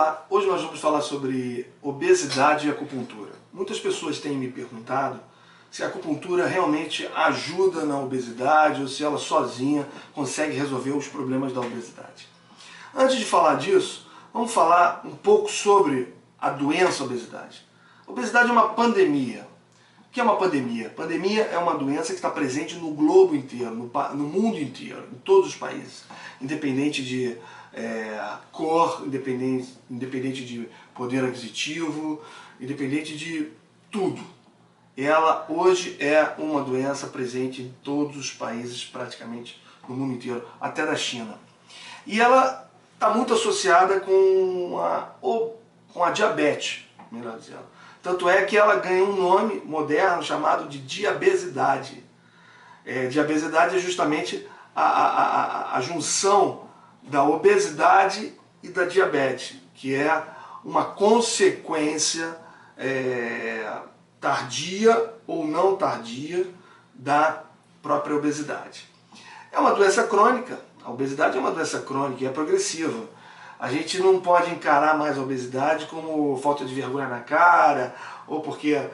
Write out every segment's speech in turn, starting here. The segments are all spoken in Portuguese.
Olá, hoje nós vamos falar sobre obesidade e acupuntura. Muitas pessoas têm me perguntado se a acupuntura realmente ajuda na obesidade ou se ela sozinha consegue resolver os problemas da obesidade. Antes de falar disso, vamos falar um pouco sobre a doença obesidade. A obesidade é uma pandemia. O que é uma pandemia? Pandemia é uma doença que está presente no globo inteiro, no, no mundo inteiro, em todos os países, independente de é, cor, independente, independente de poder aquisitivo, independente de tudo. Ela hoje é uma doença presente em todos os países, praticamente no mundo inteiro, até da China. E ela está muito associada com a, com a diabetes, melhor dizendo. Tanto é que ela ganha um nome moderno chamado de diabesidade. É, diabesidade é justamente a, a, a, a junção da obesidade e da diabetes, que é uma consequência é, tardia ou não tardia da própria obesidade. É uma doença crônica, a obesidade é uma doença crônica e é progressiva. A gente não pode encarar mais a obesidade como falta de vergonha na cara, ou porque é,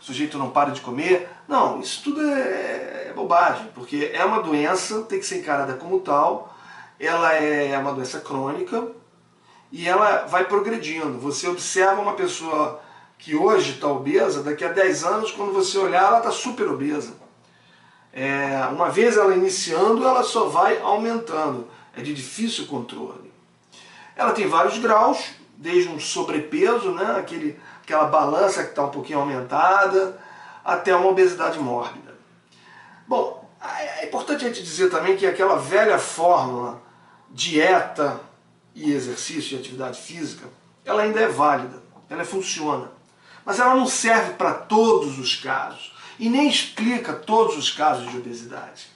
o sujeito não para de comer. Não, isso tudo é, é bobagem, porque é uma doença, tem que ser encarada como tal, ela é uma doença crônica e ela vai progredindo. Você observa uma pessoa que hoje está obesa, daqui a 10 anos, quando você olhar, ela está super obesa. É, uma vez ela iniciando, ela só vai aumentando. É de difícil controle. Ela tem vários graus, desde um sobrepeso, né, aquele, aquela balança que está um pouquinho aumentada, até uma obesidade mórbida. Bom, é importante a gente dizer também que aquela velha fórmula dieta e exercício e atividade física, ela ainda é válida, ela funciona. Mas ela não serve para todos os casos e nem explica todos os casos de obesidade.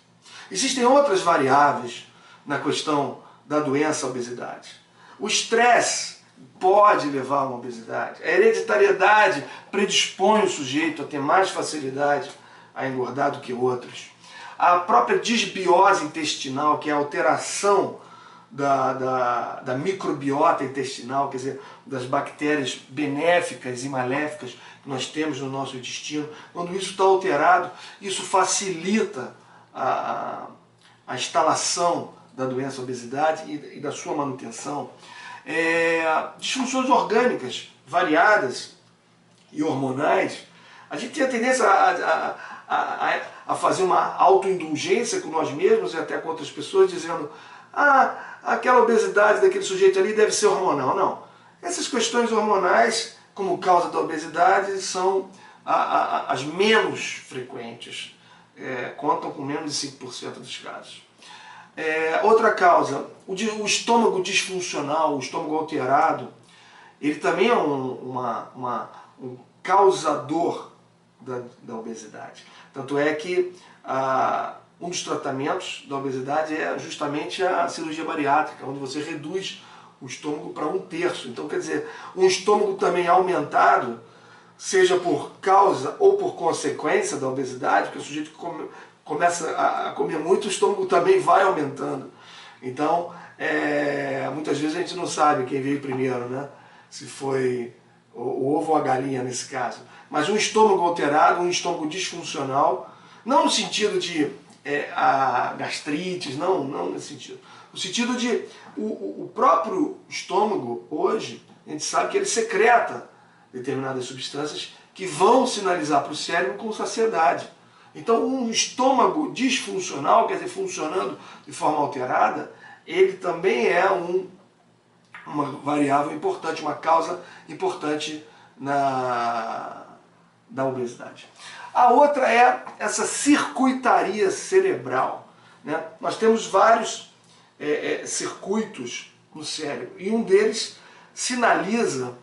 Existem outras variáveis na questão da doença obesidade. O estresse pode levar a uma obesidade. A hereditariedade predispõe o sujeito a ter mais facilidade a engordar do que outros. A própria disbiose intestinal, que é a alteração da, da, da, microbiota intestinal, quer dizer, das bactérias benéficas e maléficas que nós temos no nosso intestino, quando isso está alterado, isso facilita a, a instalação da doença obesidade e, e da sua manutenção. É, disfunções orgânicas variadas e hormonais, a gente tem a tendência a, a, a, a fazer uma autoindulgência com nós mesmos e até com outras pessoas, dizendo ah, aquela obesidade daquele sujeito ali deve ser hormonal. Não. Essas questões hormonais, como causa da obesidade, são a, a, as menos frequentes. É, contam com menos de 5% dos casos. É, outra causa, o, o, estômago disfuncional, o estômago alterado, ele também é um, uma, uma, um causador da, da obesidade. Tanto é que a, um dos tratamentos da obesidade é justamente a cirurgia bariátrica, onde você reduz o estômago para um terço. Então, quer dizer, um estômago também aumentado, seja por causa ou por consequência da obesidade, porque o sujeito come, começa a comer muito, o estômago também vai aumentando. Então, é, muitas vezes a gente não sabe quem veio primeiro, né? Se foi o, o ovo ou a galinha nesse caso. Mas um estômago alterado, um estômago disfuncional, não no sentido de é, a gastrites, não, não nesse sentido. No sentido de o, o próprio estômago, hoje, a gente sabe que ele secreta determinadas substâncias que vão sinalizar para o cérebro com saciedade. Então, um estômago disfuncional, quer dizer, funcionando de forma alterada, ele também é um, uma variável importante, uma causa importante na, da obesidade. A outra é essa circuitaria cerebral. Né? Nós temos vários é, é, circuitos no cérebro e um deles sinaliza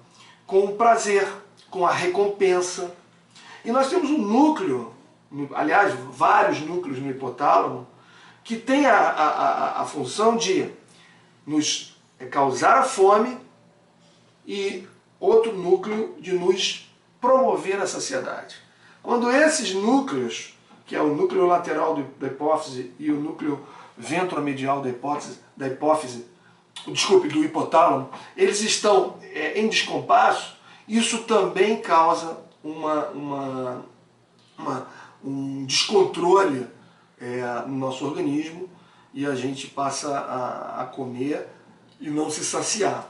com o prazer, com a recompensa. E nós temos um núcleo, aliás, vários núcleos no hipotálamo, que tem a, a, a função de nos causar a fome e outro núcleo de nos promover a saciedade. Quando esses núcleos, que é o núcleo lateral da hipófise e o núcleo ventromedial da hipófise, da hipófise desculpe, do hipotálamo, eles estão é, em descompasso, isso também causa uma, uma, uma um descontrole é, no nosso organismo e a gente passa a, a, comer e não se saciar.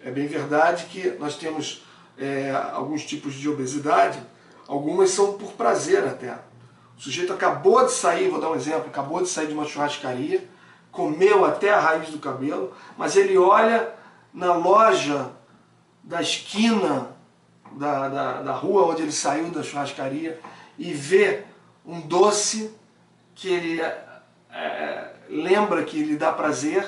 É bem verdade que nós temos é, alguns tipos de obesidade, algumas são por prazer até. O sujeito acabou de sair, vou dar um exemplo, acabou de sair de uma churrascaria, comeu até a raiz do cabelo, mas ele olha na loja da esquina da, da, da rua onde ele saiu da churrascaria e vê um doce que ele é, lembra que lhe dá prazer,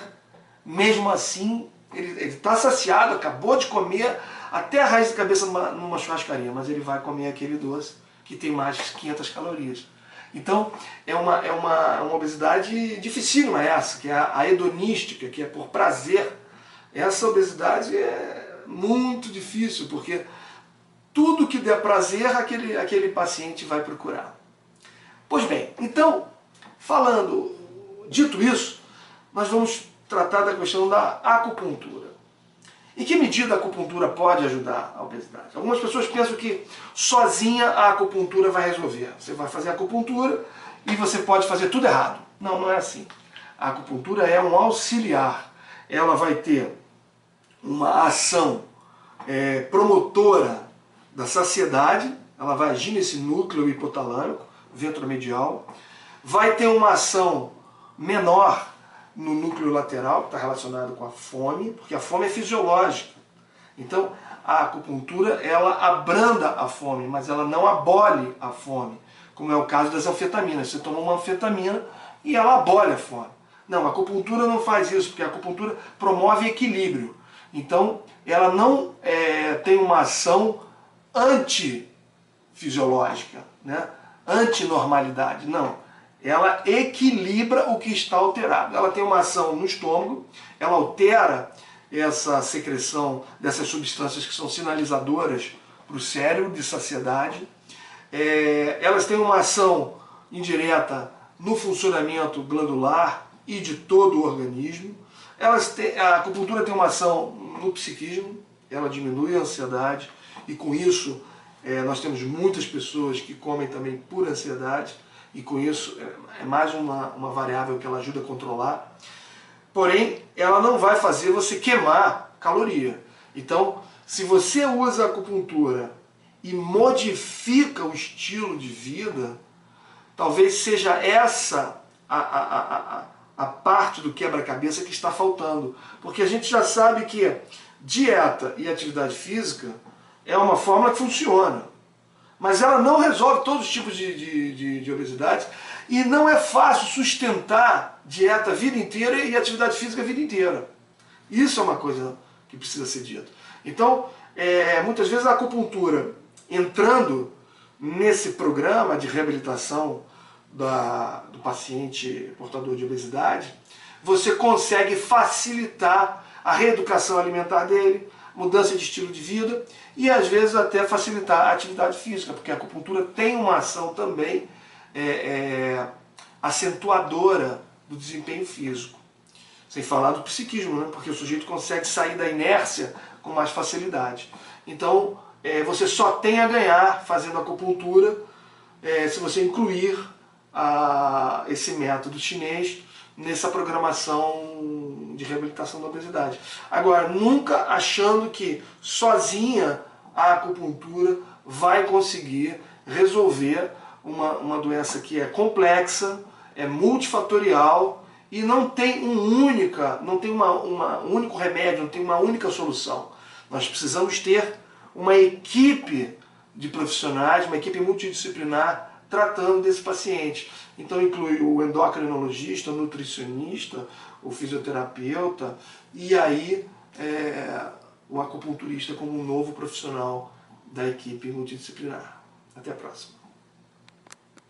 mesmo assim ele está saciado, acabou de comer até a raiz de cabeça numa, numa churrascaria, mas ele vai comer aquele doce que tem mais de 500 calorias. Então, é uma, é uma, uma obesidade dificílima essa, que é a, a hedonística, que é por prazer. Essa obesidade é muito difícil, porque tudo que der prazer, aquele, aquele paciente vai procurar. Pois bem, então, falando, dito isso, nós vamos tratar da questão da acupuntura. Em que medida a acupuntura pode ajudar a obesidade? Algumas pessoas pensam que sozinha a acupuntura vai resolver. Você vai fazer acupuntura e você pode fazer tudo errado. Não, não é assim. A acupuntura é um auxiliar. Ela vai ter uma ação é, promotora da saciedade, ela vai agir nesse núcleo hipotalâmico, ventromedial, vai ter uma ação menor no núcleo lateral, que está relacionado com a fome, porque a fome é fisiológica. Então, a acupuntura, ela abranda a fome, mas ela não abole a fome, como é o caso das anfetaminas. Você toma uma anfetamina e ela abole a fome. Não, a acupuntura não faz isso, porque a acupuntura promove equilíbrio. Então, ela não é, tem uma ação antifisiológica, né? antinormalidade, não ela equilibra o que está alterado. Ela tem uma ação no estômago, ela altera essa secreção dessas substâncias que são sinalizadoras para o cérebro de saciedade. É, elas têm uma ação indireta no funcionamento glandular e de todo o organismo. Elas têm, a acupuntura tem uma ação no psiquismo, ela diminui a ansiedade e com isso é, nós temos muitas pessoas que comem também por ansiedade e com isso é, é mais uma, uma variável que ela ajuda a controlar. Porém, ela não vai fazer você queimar caloria. Então, se você usa a acupuntura e modifica o estilo de vida, talvez seja essa a, a, a, a parte do quebra-cabeça que está faltando. Porque a gente já sabe que dieta e atividade física é uma fórmula que funciona mas ela não resolve todos os tipos de, de, de, de obesidade e não é fácil sustentar dieta a vida inteira e atividade física a vida inteira. Isso é uma coisa que precisa ser dito. Então, é, muitas vezes a acupuntura entrando nesse programa de reabilitação da, do paciente portador de obesidade, você consegue facilitar a reeducação alimentar dele, mudança de estilo de vida e às vezes até facilitar a atividade física, porque a acupuntura tem uma ação também é, é, acentuadora do desempenho físico. Sem falar do psiquismo, né? porque o sujeito consegue sair da inércia com mais facilidade. Então, é, você só tem a ganhar fazendo acupuntura é, se você incluir a, esse método chinês nessa programação de reabilitação da obesidade. Agora, nunca achando que sozinha a acupuntura vai conseguir resolver uma, uma doença que é complexa, é multifatorial e não tem um única, não tem uma, uma, um único remédio, não tem uma única solução. Nós precisamos ter uma equipe de profissionais, uma equipe multidisciplinar tratando desse paciente. Então inclui o endocrinologista, o nutricionista, o fisioterapeuta e aí é, o acupunturista como um novo profissional da equipe multidisciplinar. Até a próxima.